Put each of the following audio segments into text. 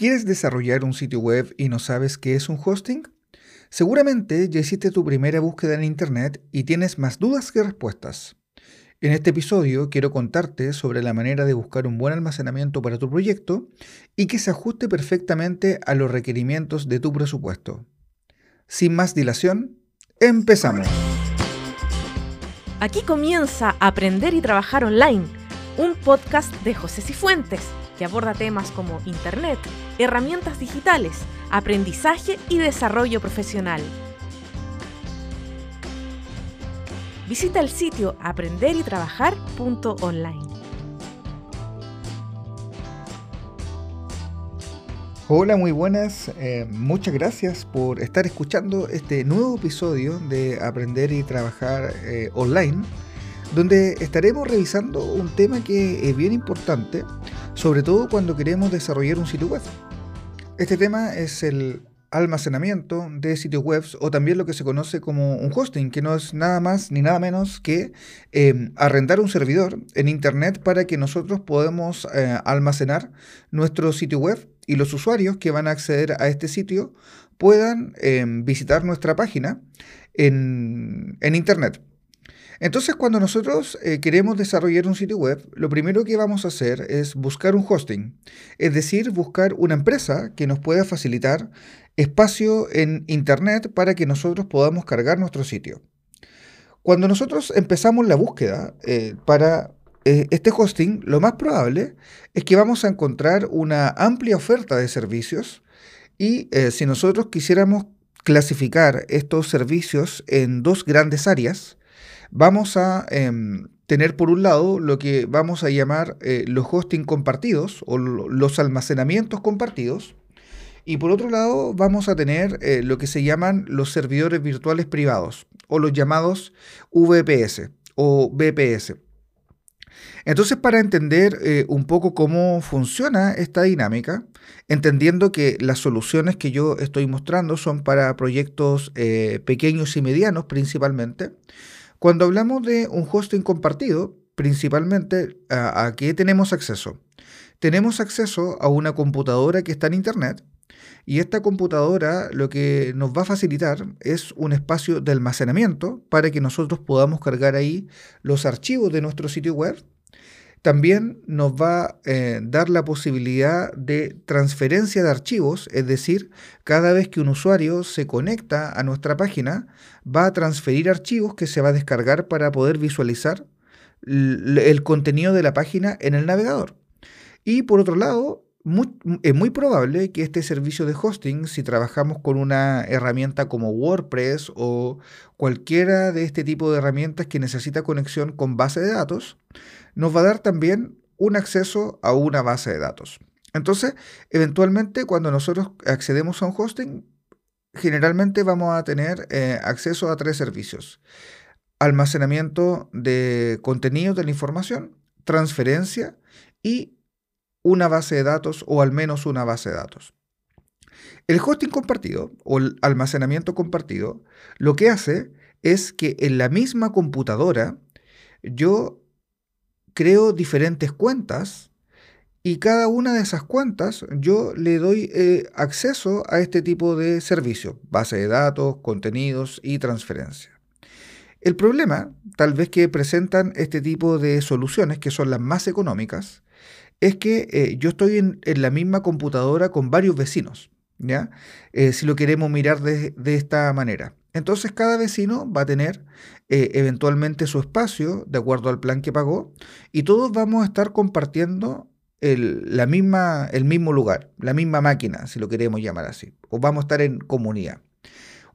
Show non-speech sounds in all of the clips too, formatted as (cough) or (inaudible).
¿Quieres desarrollar un sitio web y no sabes qué es un hosting? Seguramente ya hiciste tu primera búsqueda en Internet y tienes más dudas que respuestas. En este episodio quiero contarte sobre la manera de buscar un buen almacenamiento para tu proyecto y que se ajuste perfectamente a los requerimientos de tu presupuesto. Sin más dilación, empezamos. Aquí comienza Aprender y Trabajar Online, un podcast de José Cifuentes que aborda temas como Internet, herramientas digitales, aprendizaje y desarrollo profesional. Visita el sitio aprenderytrabajar.online. Hola, muy buenas. Eh, muchas gracias por estar escuchando este nuevo episodio de Aprender y Trabajar eh, Online, donde estaremos revisando un tema que es bien importante sobre todo cuando queremos desarrollar un sitio web. Este tema es el almacenamiento de sitios web o también lo que se conoce como un hosting, que no es nada más ni nada menos que em, arrendar un servidor en Internet para que nosotros podamos eh, almacenar nuestro sitio web y los usuarios que van a acceder a este sitio puedan em, visitar nuestra página en Internet. Entonces, cuando nosotros eh, queremos desarrollar un sitio web, lo primero que vamos a hacer es buscar un hosting, es decir, buscar una empresa que nos pueda facilitar espacio en Internet para que nosotros podamos cargar nuestro sitio. Cuando nosotros empezamos la búsqueda eh, para eh, este hosting, lo más probable es que vamos a encontrar una amplia oferta de servicios y si nosotros quisiéramos clasificar estos servicios en dos grandes áreas, vamos a em, tener por un lado lo que vamos a llamar eh, los hosting compartidos o los almacenamientos compartidos. Y por otro lado vamos a tener eh, lo que se llaman los servidores virtuales privados o los llamados VPS o BPS. Entonces, para entender eh, un poco cómo funciona esta dinámica, entendiendo que las soluciones que yo estoy mostrando son para proyectos pequeños y medianos principalmente, cuando hablamos de un hosting compartido, principalmente, ¿a, qué tenemos acceso? Tenemos acceso a una computadora que está en Internet y esta computadora lo que nos va a facilitar es un espacio de almacenamiento para que nosotros podamos cargar ahí los archivos de nuestro sitio web también nos va a eh, dar la posibilidad de transferencia de archivos, es decir, cada vez que un usuario se conecta a nuestra página, va a transferir archivos que se va a descargar para poder visualizar el contenido de la página en el navegador. Y por otro lado, es muy probable que este servicio de hosting, si trabajamos con una herramienta como WordPress o cualquiera de este tipo de herramientas que necesita conexión con base de datos, nos va a dar también un acceso a una base de datos. Entonces, eventualmente, cuando nosotros accedemos a un hosting, generalmente vamos a tener eh, acceso a tres servicios. Almacenamiento de contenido de la información, transferencia y una base de datos o al menos una base de datos. El hosting compartido o el almacenamiento compartido lo que hace es que en la misma computadora yo creo diferentes cuentas y cada una de esas cuentas yo le doy eh, acceso a este tipo de servicio, base de datos, contenidos y transferencia. El problema, tal vez que presentan este tipo de soluciones, que son las más económicas, es que eh, yo estoy en, la misma computadora con varios vecinos, Eh, si lo queremos mirar de, esta manera. Entonces cada vecino va a tener eh, eventualmente su espacio de acuerdo al plan que pagó y todos vamos a estar compartiendo el, la misma, el mismo lugar, la misma máquina, si lo queremos llamar así, o vamos a estar en comunidad.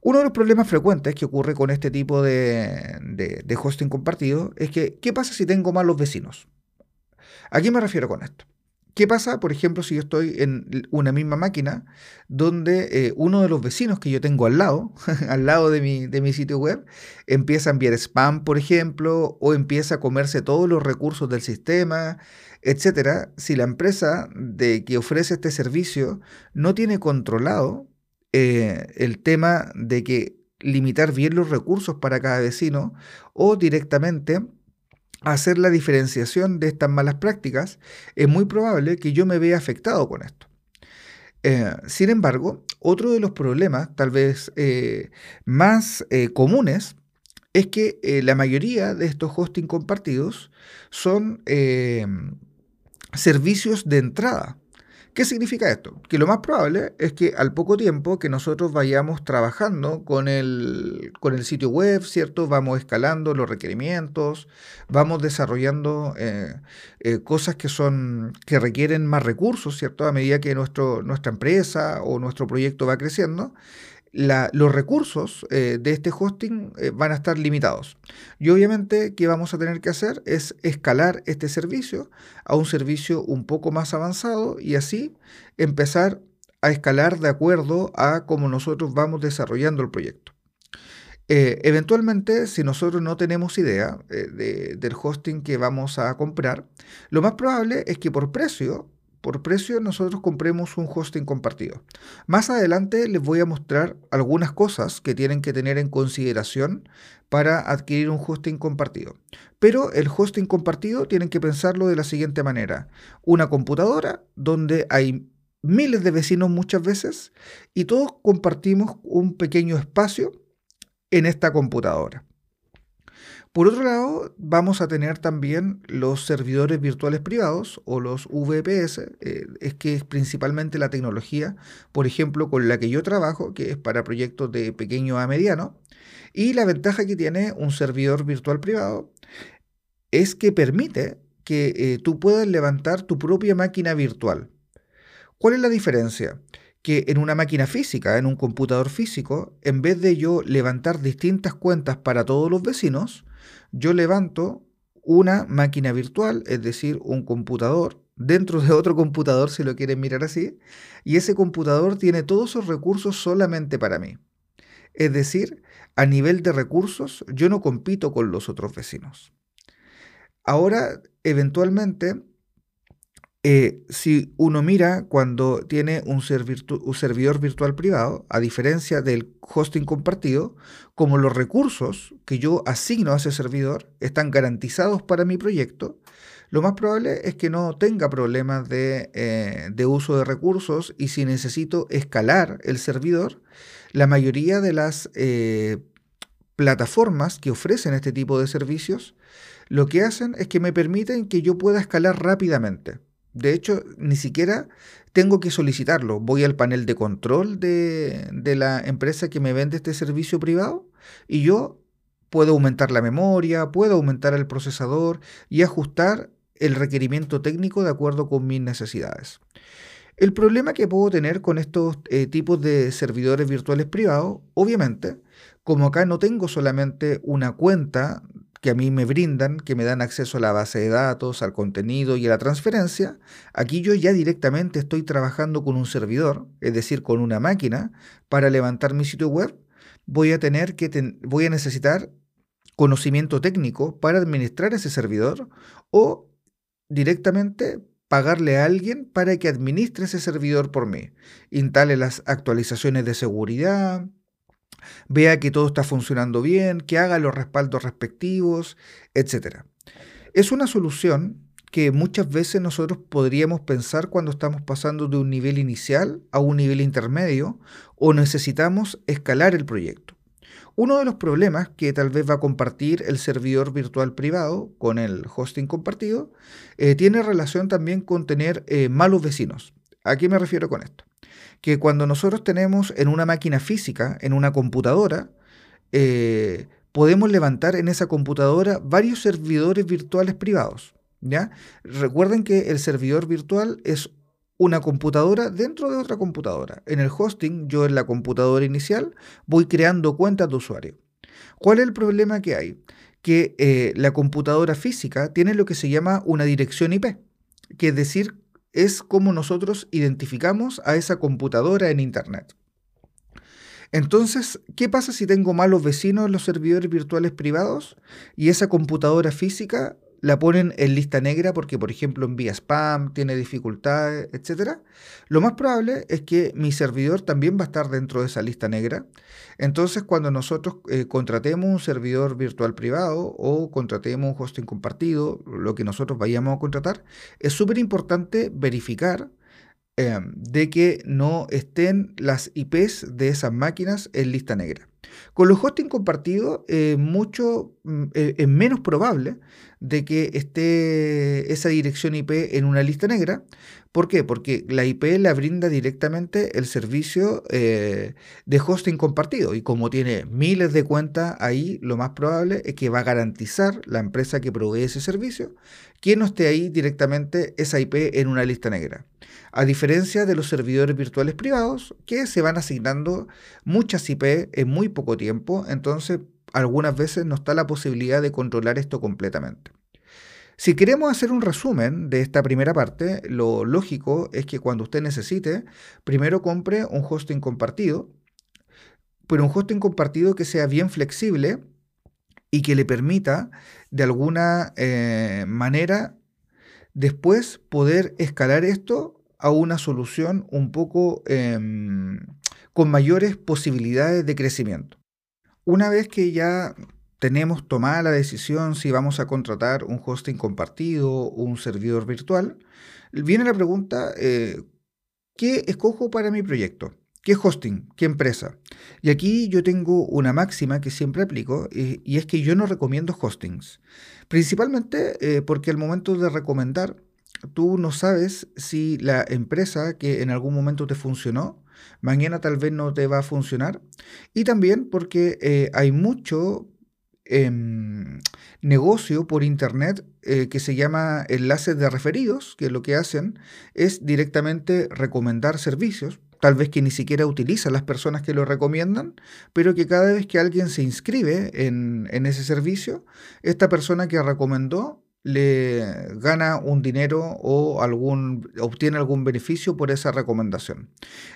Uno de los problemas frecuentes que ocurre con este tipo de, de hosting compartido es que, ¿qué pasa si tengo malos vecinos? ¿A qué me refiero con esto? ¿Qué pasa, por ejemplo, si yo estoy en una misma máquina donde eh, uno de los vecinos que yo tengo al lado, (laughs) al lado de mi, sitio web, empieza a enviar spam, por ejemplo, o empieza a comerse todos los recursos del sistema, etcétera? Si la empresa de que ofrece este servicio no tiene controlado eh, el tema de que limitar bien los recursos para cada vecino o directamente hacer la diferenciación de estas malas prácticas, es muy probable que yo me vea afectado con esto. Eh, sin embargo, otro de los problemas, tal vez eh, más eh, comunes, es que la mayoría de estos hosting compartidos son servicios de entrada. ¿Qué significa esto? Que lo más probable es que al poco tiempo que nosotros vayamos trabajando con el, con el sitio web, ¿cierto? Vamos escalando los requerimientos, vamos desarrollando eh, eh, cosas que son que requieren más recursos, ¿cierto? A medida que nuestro, nuestra empresa o nuestro proyecto va creciendo los recursos eh, de este hosting eh, van a estar limitados. Y obviamente, ¿qué vamos a tener que hacer? Es escalar este servicio a un servicio un poco más avanzado y así empezar a escalar de acuerdo a cómo nosotros vamos desarrollando el proyecto. Eh, eventualmente, si nosotros no tenemos idea del hosting que vamos a comprar, lo más probable es que por precio por precio nosotros compremos un hosting compartido. Más adelante les voy a mostrar algunas cosas que tienen que tener en consideración para adquirir un hosting compartido. Pero el hosting compartido tienen que pensarlo de la siguiente manera. Una computadora donde hay miles de vecinos muchas veces y todos compartimos un pequeño espacio en esta computadora. Por otro lado, vamos a tener también los servidores virtuales privados o los VPS, eh, es que es principalmente la tecnología, por ejemplo, con la que yo trabajo, que es para proyectos de pequeño a mediano. Y la ventaja que tiene un servidor virtual privado es que permite que eh, tú puedas levantar tu propia máquina virtual. ¿Cuál es la diferencia? que en una máquina física, en un computador físico, en vez de yo levantar distintas cuentas para todos los vecinos, yo levanto una máquina virtual, es decir, un computador, dentro de otro computador, si lo quieren mirar así, y ese computador tiene todos esos recursos solamente para mí. Es decir, a nivel de recursos, yo no compito con los otros vecinos. Ahora, eventualmente, eh, si uno mira cuando tiene un, servidor virtual privado, a diferencia del hosting compartido, como los recursos que yo asigno a ese servidor están garantizados para mi proyecto, lo más probable es que no tenga problemas de, eh, uso de recursos y si necesito escalar el servidor, la mayoría de las eh, plataformas que ofrecen este tipo de servicios lo que hacen es que me permiten que yo pueda escalar rápidamente. De hecho, ni siquiera tengo que solicitarlo. Voy al panel de control de, la empresa que me vende este servicio privado y yo puedo aumentar la memoria, puedo aumentar el procesador y ajustar el requerimiento técnico de acuerdo con mis necesidades. El problema que puedo tener con estos eh, tipos de servidores virtuales privados, obviamente, como acá no tengo solamente una cuenta que a mí me brindan, que me dan acceso a la base de datos, al contenido y a la transferencia, aquí yo ya directamente estoy trabajando con un servidor, es decir, con una máquina, para levantar mi sitio web, voy a tener que voy a necesitar conocimiento técnico para administrar ese servidor o directamente pagarle a alguien para que administre ese servidor por mí, instale las actualizaciones de seguridad, vea que todo está funcionando bien, que haga los respaldos respectivos, etc. Es una solución que muchas veces nosotros podríamos pensar cuando estamos pasando de un nivel inicial a un nivel intermedio o necesitamos escalar el proyecto. Uno de los problemas que tal vez va a compartir el servidor virtual privado con el hosting compartido eh, tiene relación también con tener eh, malos vecinos. ¿A qué me refiero con esto? Que cuando nosotros tenemos en una máquina física, en una computadora, eh, podemos levantar en esa computadora varios servidores virtuales privados. ¿ya? Recuerden que el servidor virtual es una computadora dentro de otra computadora. En el hosting, yo en la computadora inicial voy creando cuentas de usuario. ¿Cuál es el problema que hay? Que eh, la computadora física tiene lo que se llama una dirección IP, que es decir, es como nosotros identificamos a esa computadora en Internet. Entonces, ¿qué pasa si tengo malos vecinos en los servidores virtuales privados y esa computadora física la ponen en lista negra porque, por ejemplo, envía spam, tiene dificultades, etc., lo más probable es que mi servidor también va a estar dentro de esa lista negra. Entonces, cuando nosotros eh, contratemos un servidor virtual privado o contratemos un hosting compartido, lo que nosotros vayamos a contratar, es súper importante verificar em, de que no estén las IPs de esas máquinas en lista negra. Con los hosting compartidos eh, mucho, mm, eh, es menos probable de que esté esa dirección IP en una lista negra. ¿Por qué? Porque la IP la brinda directamente el servicio eh, de hosting compartido y como tiene miles de cuentas ahí, lo más probable es que va a garantizar la empresa que provee ese servicio que no esté ahí directamente esa IP en una lista negra. A diferencia de los servidores virtuales privados que se van asignando muchas IP en muy poco tiempo, entonces algunas veces no está la posibilidad de controlar esto completamente. Si queremos hacer un resumen de esta primera parte, lo lógico es que cuando usted necesite, primero compre un hosting compartido, pero un hosting compartido que sea bien flexible y que le permita de alguna eh, manera después poder escalar esto a una solución un poco em, con mayores posibilidades de crecimiento. Una vez que ya tenemos tomada la decisión si vamos a contratar un hosting compartido o un servidor virtual, viene la pregunta, eh, ¿qué escojo para mi proyecto? ¿Qué hosting? ¿Qué empresa? Y aquí yo tengo una máxima que siempre aplico y, es que yo no recomiendo hostings. Principalmente eh, porque al momento de recomendar, tú no sabes si la empresa que en algún momento te funcionó mañana tal vez no te va a funcionar. Y también porque eh, hay mucho em, negocio por internet eh, que se llama enlaces de referidos, que lo que hacen es directamente recomendar servicios, tal vez que ni siquiera utilizan las personas que lo recomiendan, pero que cada vez que alguien se inscribe en, en ese servicio, esta persona que recomendó le gana un dinero o algún, obtiene algún beneficio por esa recomendación.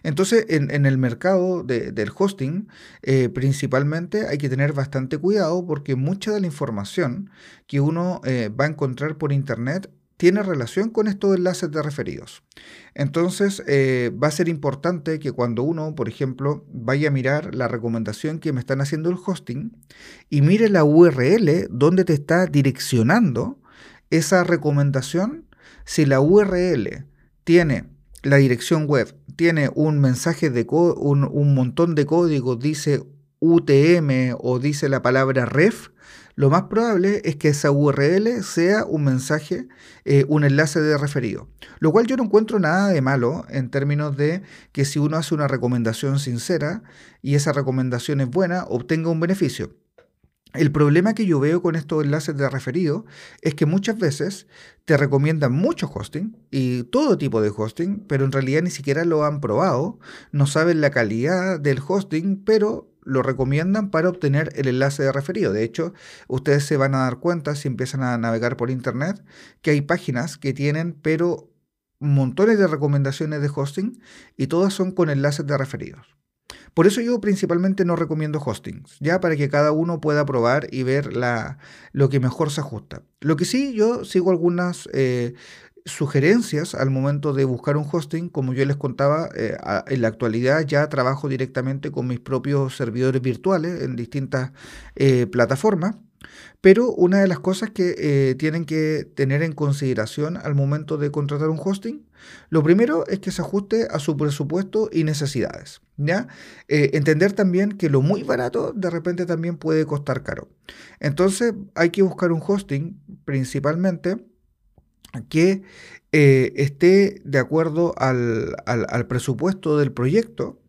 Entonces, en, el mercado del hosting, eh, principalmente hay que tener bastante cuidado porque mucha de la información que uno eh, va a encontrar por Internet tiene relación con estos enlaces de referidos. Entonces, eh, va a ser importante que cuando uno, por ejemplo, vaya a mirar la recomendación que me están haciendo el hosting y mire la URL donde te está direccionando, esa recomendación, si la URL tiene la dirección web, tiene un mensaje de un, un montón de código, dice UTM o dice la palabra ref, lo más probable es que esa URL sea un mensaje, eh, un enlace de referido. Lo cual yo no encuentro nada de malo en términos de que si uno hace una recomendación sincera y esa recomendación es buena, obtenga un beneficio. El problema que yo veo con estos enlaces de referido es que muchas veces te recomiendan mucho hosting y todo tipo de hosting, pero en realidad ni siquiera lo han probado, no saben la calidad del hosting, pero lo recomiendan para obtener el enlace de referido. De hecho, ustedes se van a dar cuenta si empiezan a navegar por internet que hay páginas que tienen, pero montones de recomendaciones de hosting y todas son con enlaces de referidos. Por eso yo principalmente no recomiendo hostings, ya para que cada uno pueda probar y ver la, lo que mejor se ajusta. Lo que sí, yo sigo algunas eh, sugerencias al momento de buscar un hosting. Como yo les contaba, eh, en la actualidad ya trabajo directamente con mis propios servidores virtuales en distintas eh, plataformas. Pero una de las cosas que eh, tienen que tener en consideración al momento de contratar un hosting, lo primero es que se ajuste a su presupuesto y necesidades. ¿ya? Eh, entender también que lo muy barato de repente también puede costar caro. Entonces hay que buscar un hosting principalmente que eh, esté de acuerdo al, al presupuesto del proyecto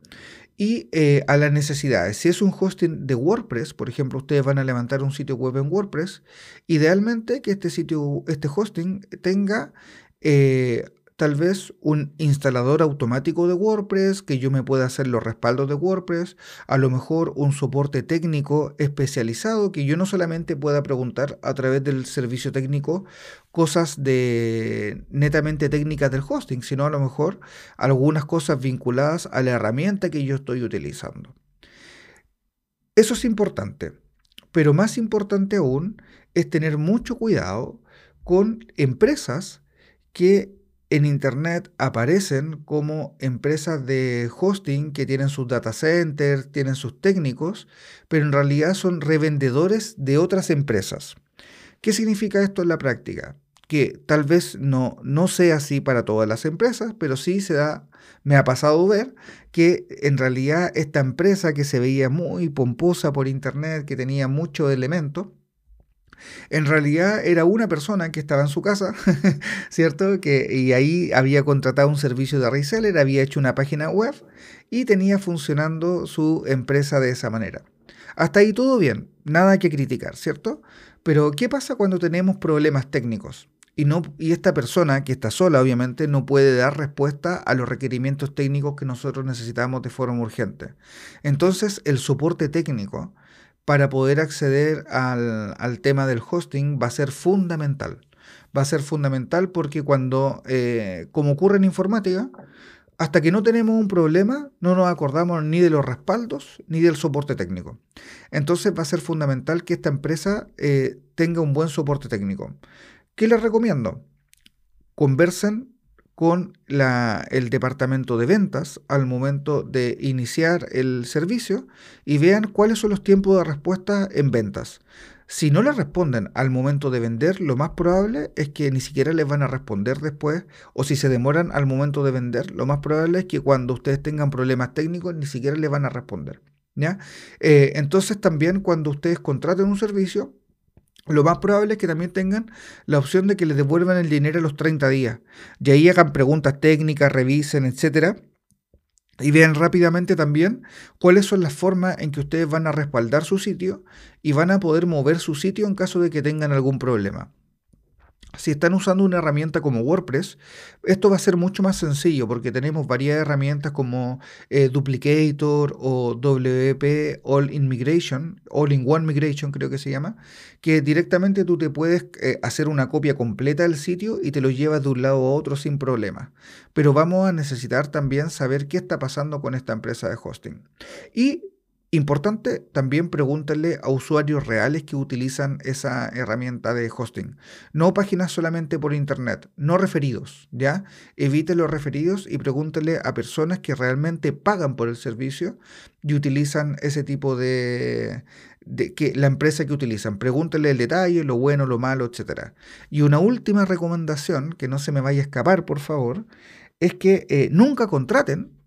y eh, a las necesidades. Si es un hosting de WordPress, por ejemplo, ustedes van a levantar un sitio web en WordPress, idealmente que este sitio, este hosting tenga eh, tal vez un instalador automático de WordPress, que yo me pueda hacer los respaldos de WordPress, a lo mejor un soporte técnico especializado, que yo no solamente pueda preguntar a través del servicio técnico cosas de netamente técnicas del hosting, sino a lo mejor algunas cosas vinculadas a la herramienta que yo estoy utilizando. Eso es importante, pero más importante aún es tener mucho cuidado con empresas que en Internet aparecen como empresas de hosting que tienen sus data centers, tienen sus técnicos, pero en realidad son revendedores de otras empresas. ¿Qué significa esto en la práctica? que tal vez no, no sea así para todas las empresas, pero sí se da, me ha pasado ver que en realidad esta empresa que se veía muy pomposa por internet, que tenía muchos elementos, en realidad era una persona que estaba en su casa, (laughs) ¿cierto? Que, y ahí había contratado un servicio de reseller, había hecho una página web y tenía funcionando su empresa de esa manera. Hasta ahí todo bien, nada que criticar, ¿cierto? Pero ¿qué pasa cuando tenemos problemas técnicos? Y, no, y esta persona, que está sola obviamente, no puede dar respuesta a los requerimientos técnicos que nosotros necesitamos de forma urgente. Entonces el soporte técnico para poder acceder al, tema del hosting va a ser fundamental. Va a ser fundamental porque cuando, eh, como ocurre en informática, hasta que no tenemos un problema, no nos acordamos ni de los respaldos ni del soporte técnico. Entonces va a ser fundamental que esta empresa eh, tenga un buen soporte técnico. ¿Qué les recomiendo? Conversen con el departamento de ventas al momento de iniciar el servicio y vean cuáles son los tiempos de respuesta en ventas. Si no les responden al momento de vender, lo más probable es que ni siquiera les van a responder después, o si se demoran al momento de vender, lo más probable es que cuando ustedes tengan problemas técnicos ni siquiera les van a responder. ¿ya? Eh, entonces también cuando ustedes contraten un servicio, lo más probable es que también tengan la opción de que les devuelvan el dinero a los 30 días. Y ahí hagan preguntas técnicas, revisen, etcétera. Y vean rápidamente también cuáles son las formas en que ustedes van a respaldar su sitio y van a poder mover su sitio en caso de que tengan algún problema. Si están usando una herramienta como WordPress, esto va a ser mucho más sencillo porque tenemos varias herramientas como eh, Duplicator o WP All in Migration, All in One Migration creo que se llama, que directamente tú te puedes eh, hacer una copia completa del sitio y te lo llevas de un lado a otro sin problema. Pero vamos a necesitar también saber qué está pasando con esta empresa de hosting. Y Importante, también pregúntenle a usuarios reales que utilizan esa herramienta de hosting. No páginas solamente por internet, no referidos, ¿ya? Evite los referidos y pregúntenle a personas que realmente pagan por el servicio y utilizan ese tipo de, de que la empresa que utilizan. Pregúntenle el detalle, lo bueno, lo malo, etc. Y una última recomendación, que no se me vaya a escapar, por favor, es que eh, nunca contraten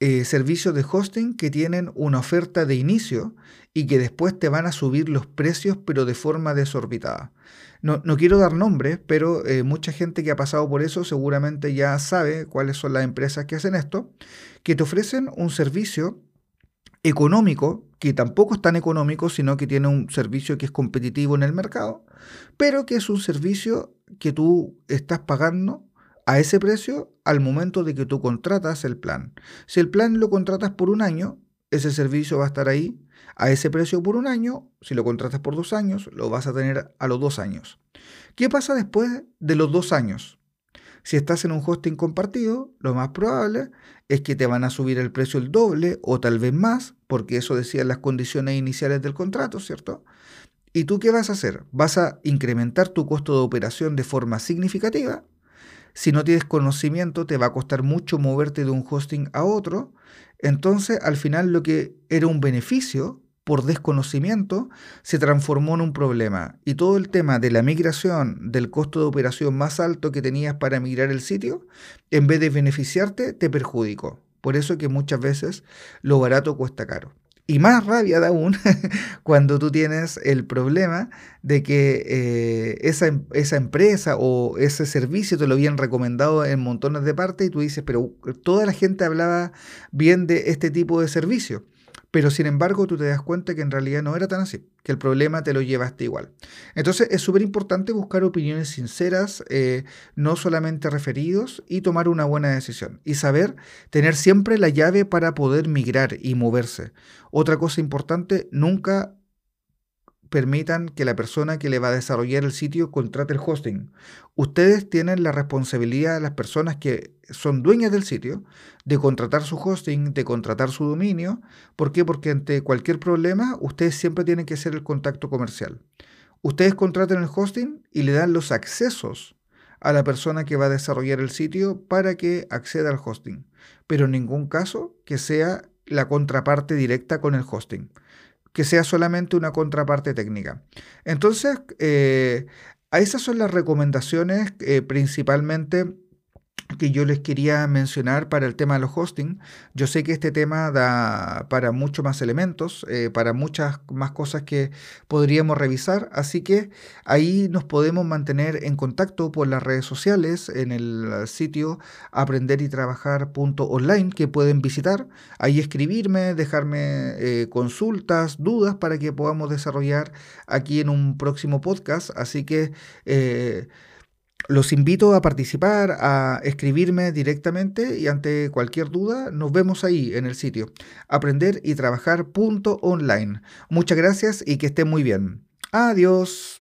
eh, servicios de hosting que tienen una oferta de inicio y que después te van a subir los precios pero de forma desorbitada. No, quiero dar nombres, pero eh, mucha gente que ha pasado por eso seguramente ya sabe cuáles son las empresas que hacen esto, que te ofrecen un servicio económico, que tampoco es tan económico, sino que tiene un servicio que es competitivo en el mercado, pero que es un servicio que tú estás pagando a ese precio al momento de que tú contratas el plan. Si el plan lo contratas por un año, ese servicio va a estar ahí a ese precio por un año. Si lo contratas por dos años, lo vas a tener a los dos años. ¿Qué pasa después de los dos años? Si estás en un hosting compartido, lo más probable es que te van a subir el precio el doble o tal vez más, porque eso decían las condiciones iniciales del contrato, ¿cierto? ¿Y tú qué vas a hacer? Vas a incrementar tu costo de operación de forma significativa si no tienes conocimiento, te va a costar mucho moverte de un hosting a otro. Entonces, al final, lo que era un beneficio por desconocimiento se transformó en un problema. Y todo el tema de la migración, del costo de operación más alto que tenías para migrar el sitio, en vez de beneficiarte, te perjudicó. Por eso que muchas veces lo barato cuesta caro. Y más rabia de aún (laughs) cuando tú tienes el problema de que eh, esa, em, esa, empresa o ese servicio te lo habían recomendado en montones de partes y tú dices, pero toda la gente hablaba bien de este tipo de servicio. Pero sin embargo, tú te das cuenta que en realidad no era tan así, que el problema te lo llevaste igual. Entonces es súper importante buscar opiniones sinceras, eh, no solamente referidos, y tomar una buena decisión. Y saber tener siempre la llave para poder migrar y moverse. Otra cosa importante, nunca permitan que la persona que le va a desarrollar el sitio contrate el hosting. Ustedes tienen la responsabilidad, las personas que son dueñas del sitio, de contratar su hosting, de contratar su dominio. ¿Por qué? Porque ante cualquier problema, ustedes siempre tienen que hacer el contacto comercial. Ustedes contratan el hosting y le dan los accesos a la persona que va a desarrollar el sitio para que acceda al hosting. Pero en ningún caso que sea la contraparte directa con el hosting que sea solamente una contraparte técnica. Entonces, eh, esas son las recomendaciones eh, principalmente que yo les quería mencionar para el tema de los hosting. Yo sé que este tema da para muchos más elementos, eh, para muchas más cosas que podríamos revisar, así que ahí nos podemos mantener en contacto por las redes sociales, en el sitio aprenderitrabajar.online que pueden visitar, ahí escribirme, dejarme eh, consultas, dudas para que podamos desarrollar aquí en un próximo podcast, así que... Eh, los invito a participar, a escribirme directamente y ante cualquier duda nos vemos ahí en el sitio aprender y trabajar online. Muchas gracias y que estén muy bien. Adiós.